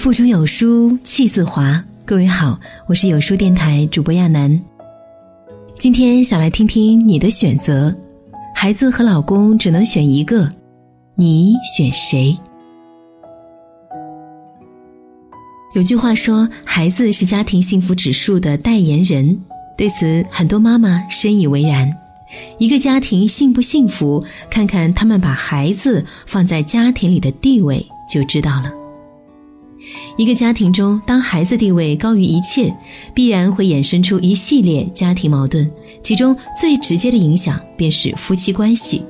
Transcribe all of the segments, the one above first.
腹中有书气自华。各位好，我是有书电台主播亚楠。今天想来听听你的选择：孩子和老公只能选一个，你选谁？有句话说，孩子是家庭幸福指数的代言人。对此，很多妈妈深以为然。一个家庭幸不幸福，看看他们把孩子放在家庭里的地位就知道了。一个家庭中，当孩子地位高于一切，必然会衍生出一系列家庭矛盾，其中最直接的影响便是夫妻关系。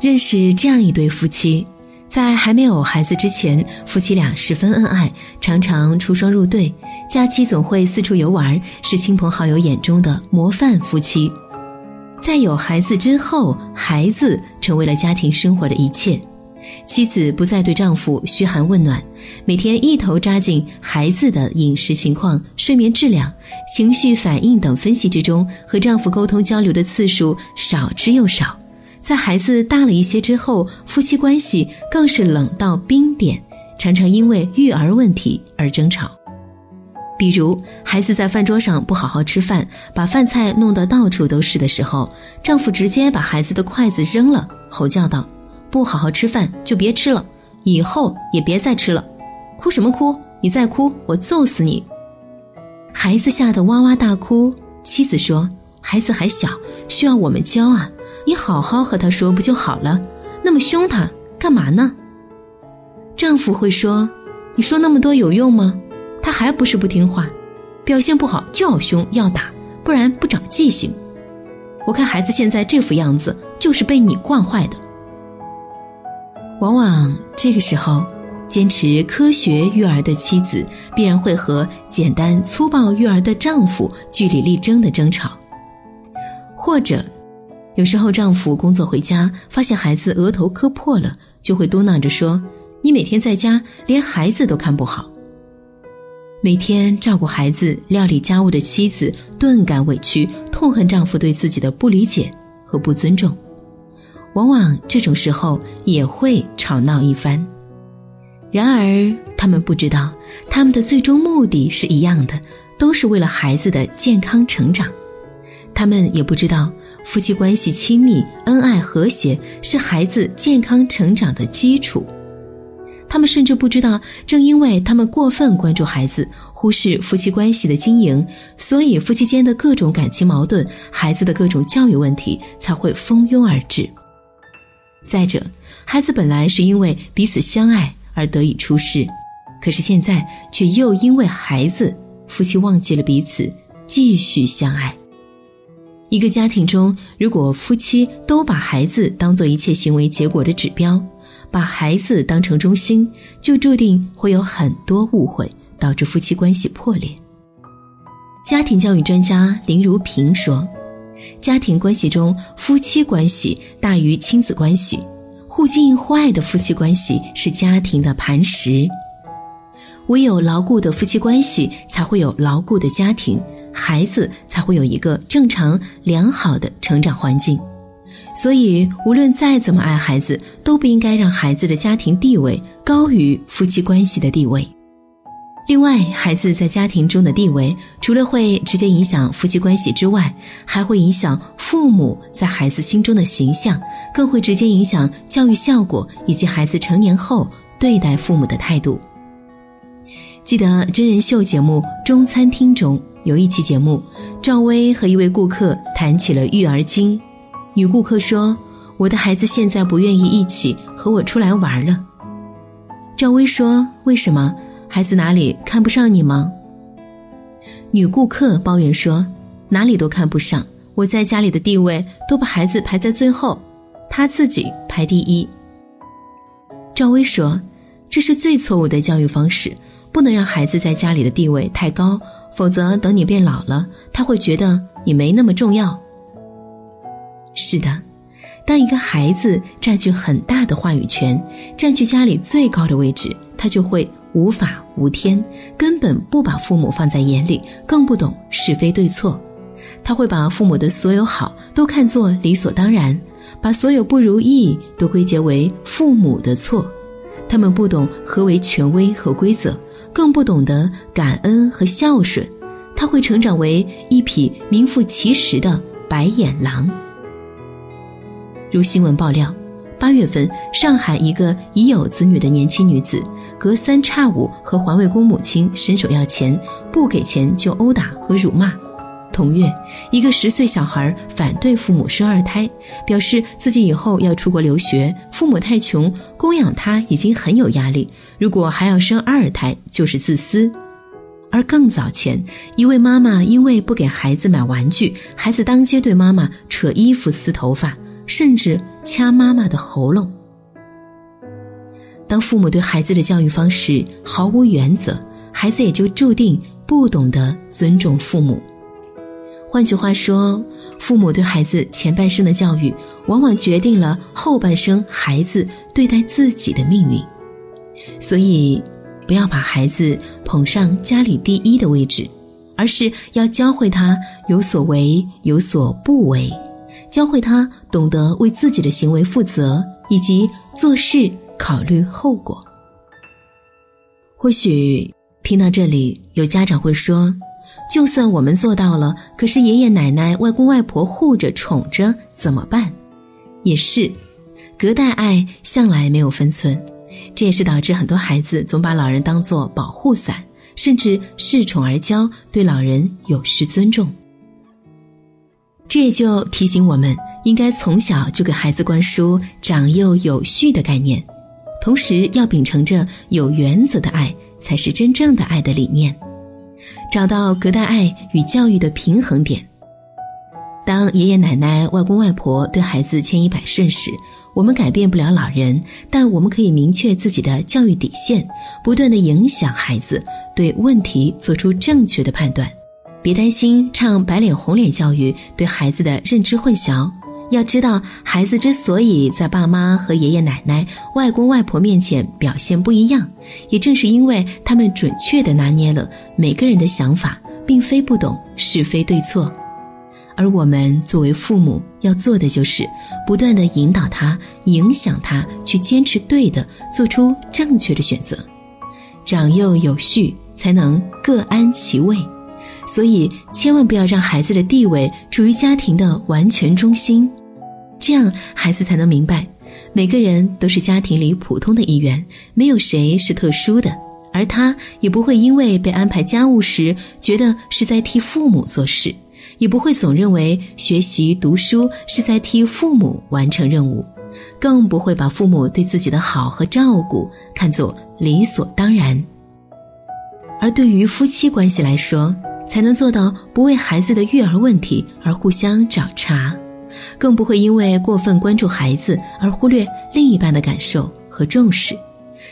认识这样一对夫妻。在还没有孩子之前，夫妻俩十分恩爱，常常出双入对，假期总会四处游玩，是亲朋好友眼中的模范夫妻。在有孩子之后，孩子成为了家庭生活的一切，妻子不再对丈夫嘘寒问暖，每天一头扎进孩子的饮食情况、睡眠质量、情绪反应等分析之中，和丈夫沟通交流的次数少之又少。在孩子大了一些之后，夫妻关系更是冷到冰点，常常因为育儿问题而争吵。比如，孩子在饭桌上不好好吃饭，把饭菜弄得到处都是的时候，丈夫直接把孩子的筷子扔了，吼叫道：“不好好吃饭就别吃了，以后也别再吃了！哭什么哭？你再哭，我揍死你！”孩子吓得哇哇大哭。妻子说：“孩子还小，需要我们教啊。”你好好和他说不就好了？那么凶他干嘛呢？丈夫会说：“你说那么多有用吗？他还不是不听话，表现不好就要凶要打，不然不长记性。我看孩子现在这副样子，就是被你惯坏的。”往往这个时候，坚持科学育儿的妻子，必然会和简单粗暴育儿的丈夫据理力争的争吵，或者。有时候，丈夫工作回家，发现孩子额头磕破了，就会嘟囔着说：“你每天在家连孩子都看不好。”每天照顾孩子、料理家务的妻子顿感委屈，痛恨丈夫对自己的不理解和不尊重。往往这种时候也会吵闹一番。然而，他们不知道，他们的最终目的是一样的，都是为了孩子的健康成长。他们也不知道。夫妻关系亲密、恩爱、和谐是孩子健康成长的基础。他们甚至不知道，正因为他们过分关注孩子，忽视夫妻关系的经营，所以夫妻间的各种感情矛盾、孩子的各种教育问题才会蜂拥而至。再者，孩子本来是因为彼此相爱而得以出世，可是现在却又因为孩子，夫妻忘记了彼此，继续相爱。一个家庭中，如果夫妻都把孩子当做一切行为结果的指标，把孩子当成中心，就注定会有很多误会，导致夫妻关系破裂。家庭教育专家林如萍说：“家庭关系中，夫妻关系大于亲子关系，互敬互爱的夫妻关系是家庭的磐石。唯有牢固的夫妻关系，才会有牢固的家庭。”孩子才会有一个正常良好的成长环境，所以无论再怎么爱孩子，都不应该让孩子的家庭地位高于夫妻关系的地位。另外，孩子在家庭中的地位，除了会直接影响夫妻关系之外，还会影响父母在孩子心中的形象，更会直接影响教育效果以及孩子成年后对待父母的态度。记得真人秀节目《中餐厅》中。有一期节目，赵薇和一位顾客谈起了育儿经。女顾客说：“我的孩子现在不愿意一起和我出来玩了。”赵薇说：“为什么？孩子哪里看不上你吗？”女顾客抱怨说：“哪里都看不上，我在家里的地位都把孩子排在最后，他自己排第一。”赵薇说：“这是最错误的教育方式，不能让孩子在家里的地位太高。”否则，等你变老了，他会觉得你没那么重要。是的，当一个孩子占据很大的话语权，占据家里最高的位置，他就会无法无天，根本不把父母放在眼里，更不懂是非对错。他会把父母的所有好都看作理所当然，把所有不如意都归结为父母的错。他们不懂何为权威和规则，更不懂得感恩和孝顺，他会成长为一匹名副其实的白眼狼。如新闻爆料，八月份，上海一个已有子女的年轻女子，隔三差五和环卫工母亲伸手要钱，不给钱就殴打和辱骂。同月，一个十岁小孩反对父母生二胎，表示自己以后要出国留学，父母太穷，供养他已经很有压力，如果还要生二胎就是自私。而更早前，一位妈妈因为不给孩子买玩具，孩子当街对妈妈扯衣服、撕头发，甚至掐妈妈的喉咙。当父母对孩子的教育方式毫无原则，孩子也就注定不懂得尊重父母。换句话说，父母对孩子前半生的教育，往往决定了后半生孩子对待自己的命运。所以，不要把孩子捧上家里第一的位置，而是要教会他有所为有所不为，教会他懂得为自己的行为负责，以及做事考虑后果。或许听到这里，有家长会说。就算我们做到了，可是爷爷奶奶、外公外婆护着、宠着怎么办？也是，隔代爱向来没有分寸，这也是导致很多孩子总把老人当作保护伞，甚至恃宠而骄，对老人有失尊重。这也就提醒我们，应该从小就给孩子灌输长幼有序的概念，同时要秉承着有原则的爱，才是真正的爱的理念。找到隔代爱与教育的平衡点。当爷爷奶奶、外公外婆对孩子千依百顺时，我们改变不了老人，但我们可以明确自己的教育底线，不断的影响孩子对问题做出正确的判断。别担心唱白脸红脸教育对孩子的认知混淆。要知道，孩子之所以在爸妈和爷爷奶奶、外公外婆面前表现不一样，也正是因为他们准确地拿捏了每个人的想法，并非不懂是非对错。而我们作为父母要做的，就是不断地引导他、影响他，去坚持对的，做出正确的选择。长幼有序，才能各安其位。所以，千万不要让孩子的地位处于家庭的完全中心，这样孩子才能明白，每个人都是家庭里普通的一员，没有谁是特殊的，而他也不会因为被安排家务时觉得是在替父母做事，也不会总认为学习读书是在替父母完成任务，更不会把父母对自己的好和照顾看作理所当然。而对于夫妻关系来说，才能做到不为孩子的育儿问题而互相找茬，更不会因为过分关注孩子而忽略另一半的感受和重视。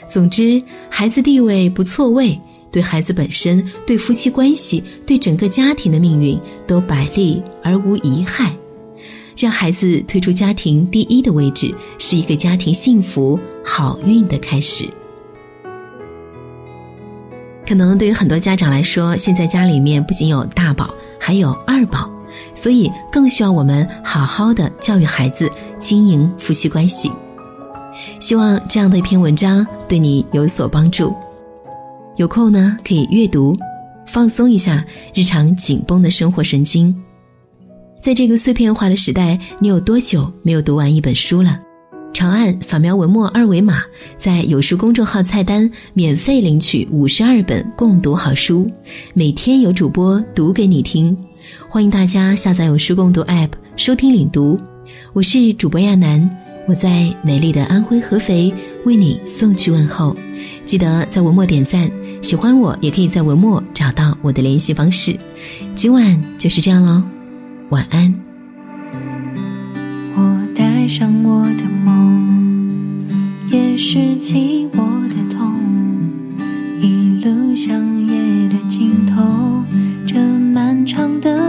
总之，孩子地位不错位，对孩子本身、对夫妻关系、对整个家庭的命运都百利而无一害。让孩子退出家庭第一的位置，是一个家庭幸福好运的开始。可能对于很多家长来说，现在家里面不仅有大宝，还有二宝，所以更需要我们好好的教育孩子，经营夫妻关系。希望这样的一篇文章对你有所帮助。有空呢，可以阅读，放松一下日常紧绷的生活神经。在这个碎片化的时代，你有多久没有读完一本书了？长按扫描文末二维码，在有书公众号菜单免费领取五十二本共读好书，每天有主播读给你听。欢迎大家下载有书共读 App 收听领读。我是主播亚楠，我在美丽的安徽合肥为你送去问候。记得在文末点赞，喜欢我也可以在文末找到我的联系方式。今晚就是这样喽，晚安。带上我的梦，也拾起我的痛，一路向夜的尽头，这漫长的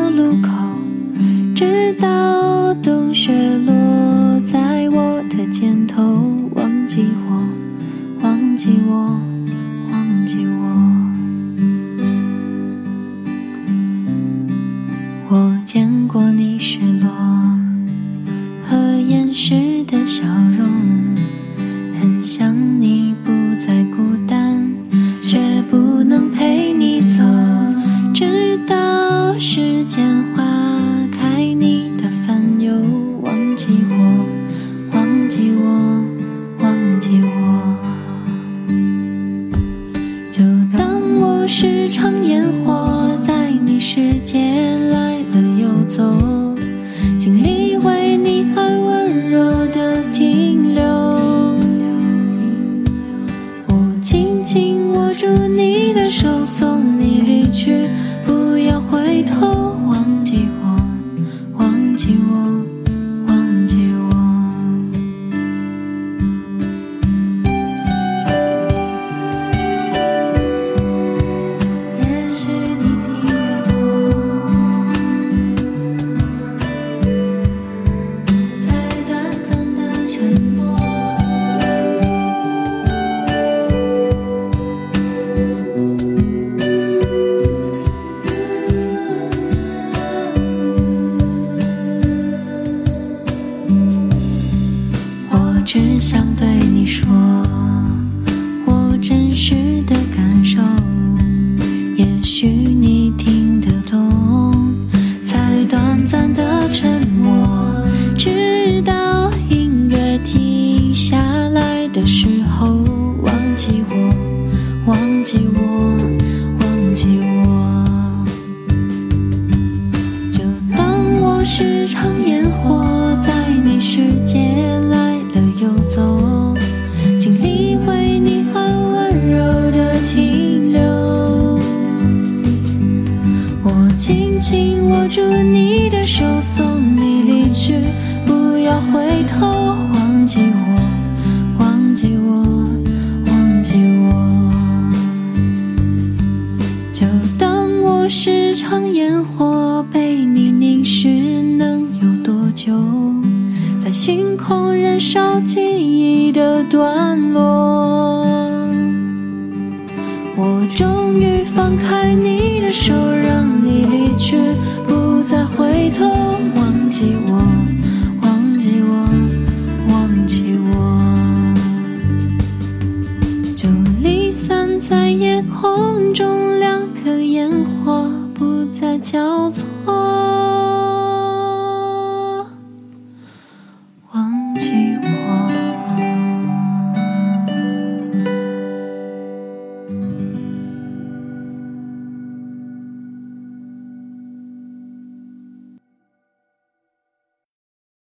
我被你凝视能有多久在星空燃烧记忆的段落。我终于放开你的手让你离去不再回头忘记我忘记我忘记我。就离散在夜空中